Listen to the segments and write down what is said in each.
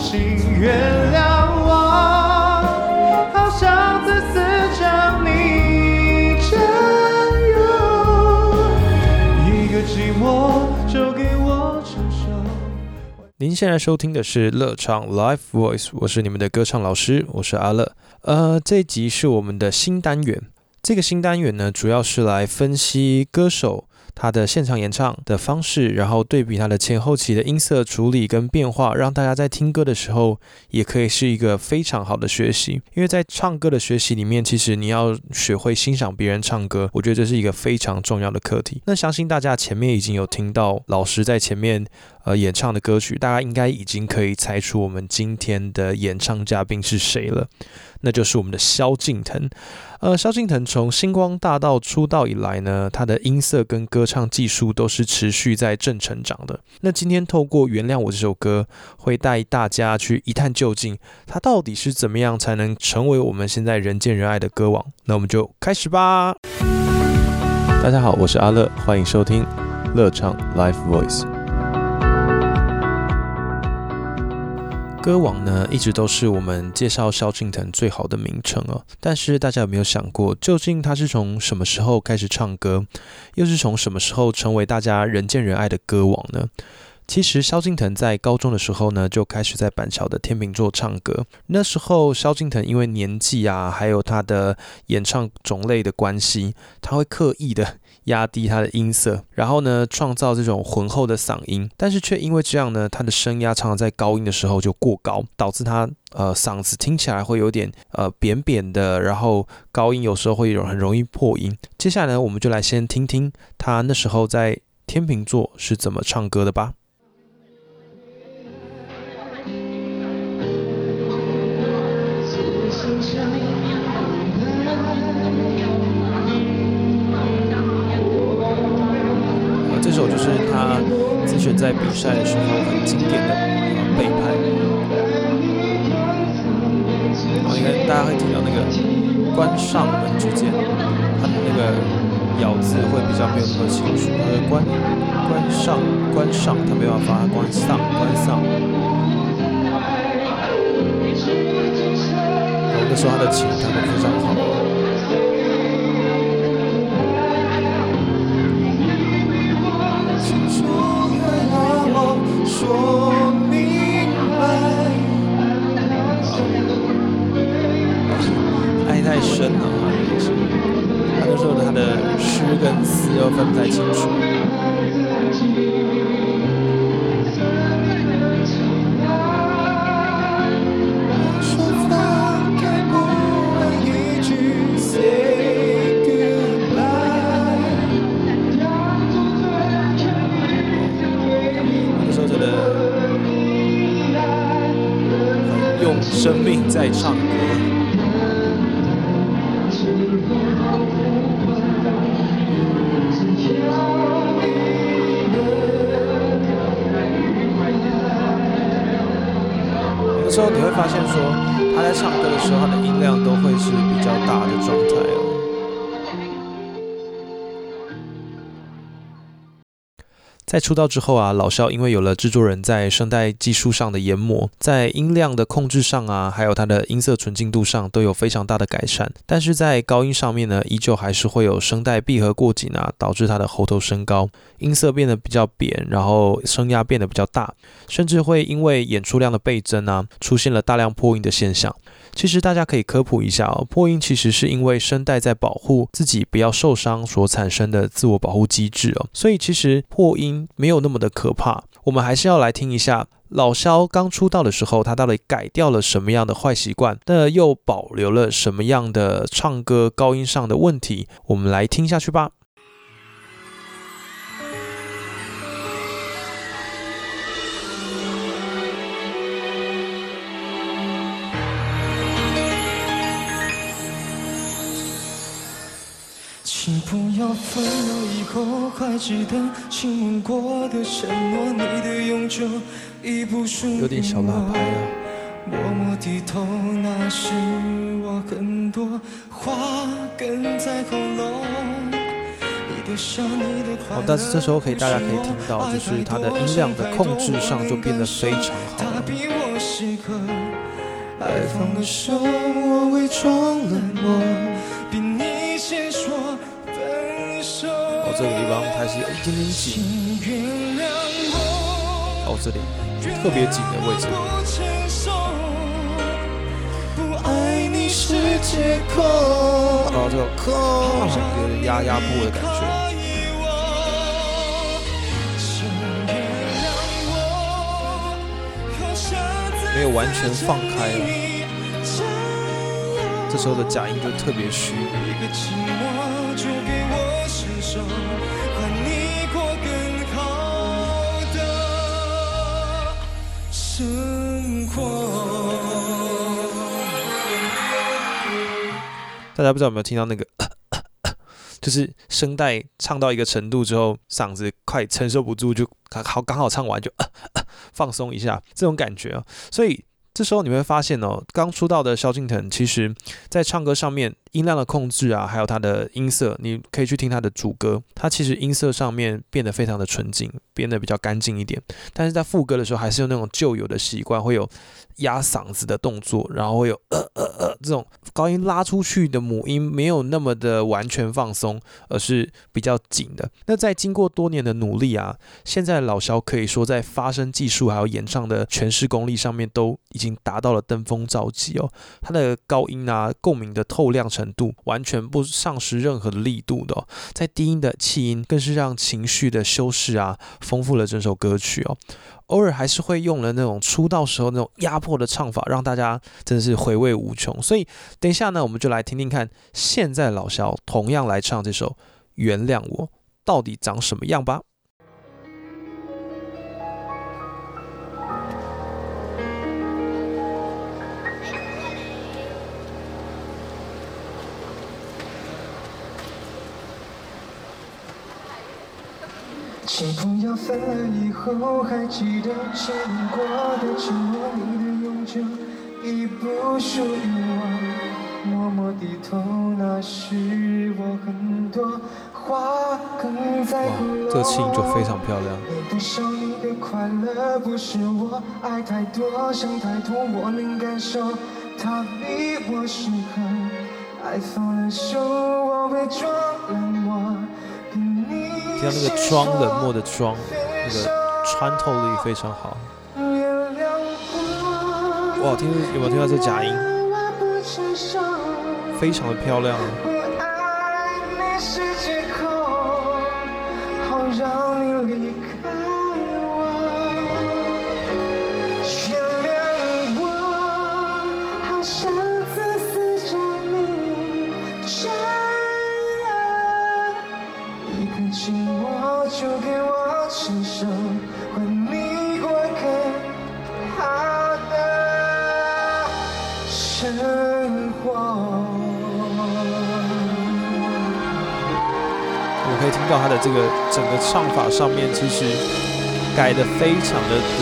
请原谅我，好想再次将你占有，一个寂寞就给我承受。您现在收听的是乐唱 Live Voice，我是你们的歌唱老师，我是阿乐。呃，这一集是我们的新单元。这个新单元呢，主要是来分析歌手他的现场演唱的方式，然后对比他的前后期的音色处理跟变化，让大家在听歌的时候也可以是一个非常好的学习。因为在唱歌的学习里面，其实你要学会欣赏别人唱歌，我觉得这是一个非常重要的课题。那相信大家前面已经有听到老师在前面呃演唱的歌曲，大家应该已经可以猜出我们今天的演唱嘉宾是谁了。那就是我们的萧敬腾。呃，萧敬腾从星光大道出道以来呢，他的音色跟歌唱技术都是持续在正成长的。那今天透过《原谅我》这首歌，会带大家去一探究竟，他到底是怎么样才能成为我们现在人见人爱的歌王？那我们就开始吧。大家好，我是阿乐，欢迎收听乐唱 Live Voice。歌王呢，一直都是我们介绍萧敬腾最好的名称哦。但是大家有没有想过，究竟他是从什么时候开始唱歌，又是从什么时候成为大家人见人爱的歌王呢？其实萧敬腾在高中的时候呢，就开始在板桥的天秤座唱歌。那时候萧敬腾因为年纪啊，还有他的演唱种类的关系，他会刻意的压低他的音色，然后呢，创造这种浑厚的嗓音。但是却因为这样呢，他的声压常常在高音的时候就过高，导致他呃嗓子听起来会有点呃扁扁的，然后高音有时候会有很容易破音。接下来呢，我们就来先听听他那时候在天秤座是怎么唱歌的吧。在比赛的时候很经典的背叛。然后应该大家会听到那个关上门之间，他的那个咬字会比较没有那么清楚。他的关关上关上，他没办法发关上关上。然后那时候他的琴弹得非常好。说明白，爱太深了，他那时候他的诗跟词又分不太清楚。生命在唱歌。有的时候你会发现，说他在唱歌的时候，他的音量都会是比较大的状态哦。在出道之后啊，老萧因为有了制作人在声带技术上的研磨，在音量的控制上啊，还有他的音色纯净度上都有非常大的改善。但是在高音上面呢，依旧还是会有声带闭合过紧啊，导致他的喉头升高，音色变得比较扁，然后声压变得比较大，甚至会因为演出量的倍增啊，出现了大量破音的现象。其实大家可以科普一下哦，破音其实是因为声带在保护自己不要受伤所产生的自我保护机制哦，所以其实破音没有那么的可怕。我们还是要来听一下老萧刚出道的时候，他到底改掉了什么样的坏习惯，那又保留了什么样的唱歌高音上的问题？我们来听下去吧。请不要分了以后还记得亲吻过的承诺，你的永久已不属于我。有点小拉拍啊。默默低头，那是我很多话哽在喉咙。哦，但是这时候可以，大家可以听到，就是它的音量的控制上就变得非常好了。哦，这个地方还是有一点点紧。哦，这里特别紧的位置。哦，这个空有点压压迫的感觉。没有完全放开，这时候的假音就特别虚。大家不知道有没有听到那个，就是声带唱到一个程度之后，嗓子快承受不住，就刚好刚好唱完就 放松一下，这种感觉啊，所以。这时候你会发现哦，刚出道的萧敬腾，其实在唱歌上面音量的控制啊，还有他的音色，你可以去听他的主歌，他其实音色上面变得非常的纯净，变得比较干净一点。但是在副歌的时候，还是有那种旧有的习惯，会有压嗓子的动作，然后会有呃呃呃这种高音拉出去的母音没有那么的完全放松，而是比较紧的。那在经过多年的努力啊，现在老萧可以说在发声技术还有演唱的诠释功力上面都已经。达到了登峰造极哦，它的高音啊，共鸣的透亮程度完全不丧失任何的力度的，在低音的气音更是让情绪的修饰啊，丰富了整首歌曲哦。偶尔还是会用了那种出道时候那种压迫的唱法，让大家真的是回味无穷。所以等一下呢，我们就来听听看，现在老肖同样来唱这首《原谅我》，到底长什么样吧。请不要分了以后还记得牵过的承诺，你的永久已不属于我。默默低头，那是我很多话更在。这气音就非常漂亮。你的笑，你的快乐，不是我爱太多，想太多，我能感受，他比我适合。爱放了手，我伪装冷听到那个装冷漠的装，那个穿透力非常好。哇，听有没有听到这假音？非常的漂亮。这个整个唱法上面，其实改的非常的多，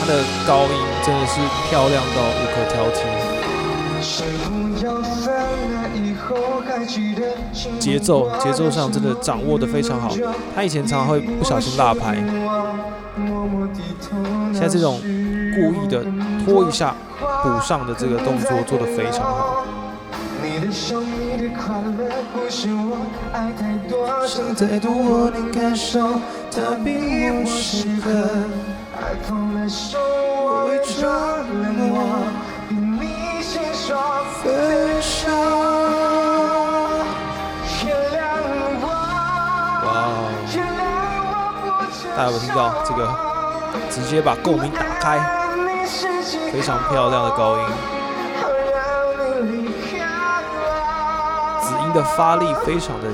他的高音真的是漂亮到无可挑剔。节奏节奏上真的掌握的非常好，他以前常常会不小心落拍，现在这种故意的拖一下补上的这个动作做的非常好。快乐不是我爱太多，想太多，我能感受，他比我适合。爱放了手，我伪装冷漠，比你先说分手。原谅我，哇！原谅我，大家有听到这个？直接把共鸣打开，非常漂亮的高音。的发力非常的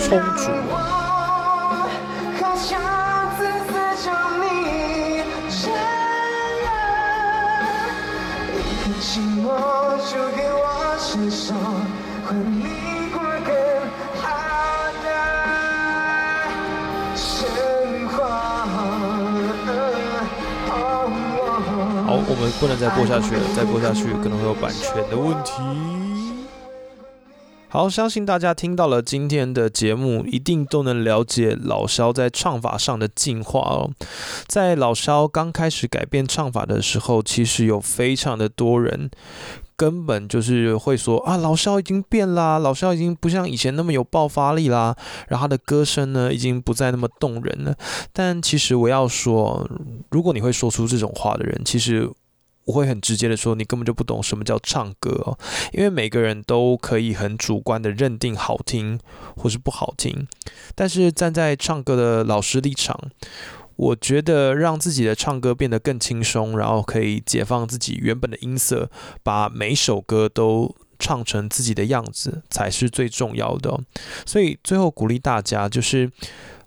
充足啊。好，我们不能再播下去了，再播下去可能会有版权的问题。好，相信大家听到了今天的节目，一定都能了解老肖在唱法上的进化哦。在老肖刚开始改变唱法的时候，其实有非常的多人根本就是会说啊，老肖已经变啦，老肖已经不像以前那么有爆发力啦，然后他的歌声呢，已经不再那么动人了。但其实我要说，如果你会说出这种话的人，其实。我会很直接的说，你根本就不懂什么叫唱歌，因为每个人都可以很主观的认定好听或是不好听，但是站在唱歌的老师立场，我觉得让自己的唱歌变得更轻松，然后可以解放自己原本的音色，把每首歌都唱成自己的样子，才是最重要的。所以最后鼓励大家就是。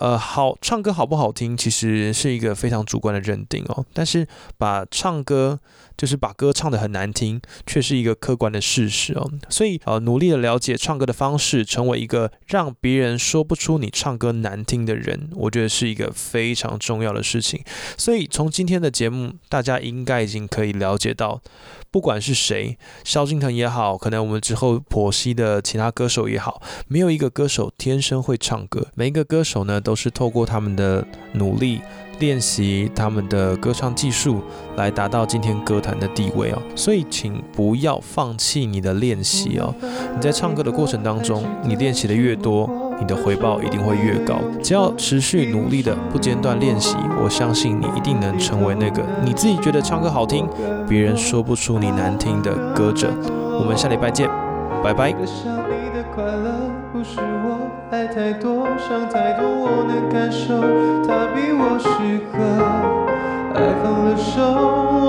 呃，好，唱歌好不好听，其实是一个非常主观的认定哦。但是把唱歌，就是把歌唱得很难听，却是一个客观的事实哦。所以呃，努力的了解唱歌的方式，成为一个让别人说不出你唱歌难听的人，我觉得是一个非常重要的事情。所以从今天的节目，大家应该已经可以了解到。不管是谁，萧敬腾也好，可能我们之后剖析的其他歌手也好，没有一个歌手天生会唱歌。每一个歌手呢，都是透过他们的努力练习他们的歌唱技术，来达到今天歌坛的地位哦。所以，请不要放弃你的练习哦。你在唱歌的过程当中，你练习的越多。你的回报一定会越高。只要持续努力的不间断练习，我相信你一定能成为那个你自己觉得唱歌好听，别人说不出你难听的歌者。我们下礼拜见，拜拜。不是我爱太多想太多我能感受他比我适合。爱放了手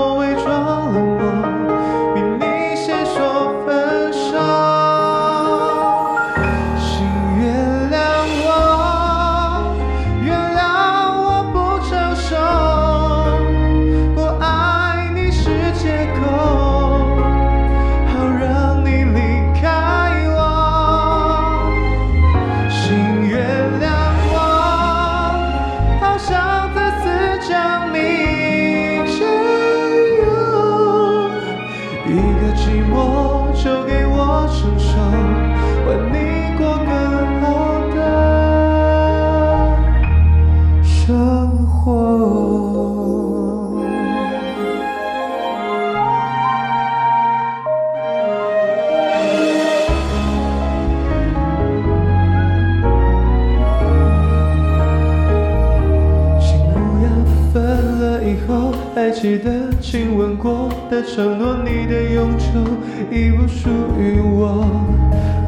以后还记得亲吻过的承诺，你的永久已不属于我。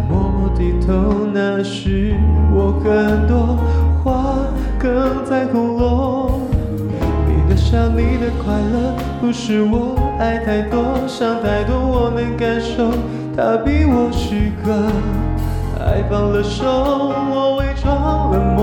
默默低头，那时我更多话更在喉咙。你的笑，你的快乐，不是我爱太多，想太多，我能感受。他比我虚个，爱放了手，我伪装冷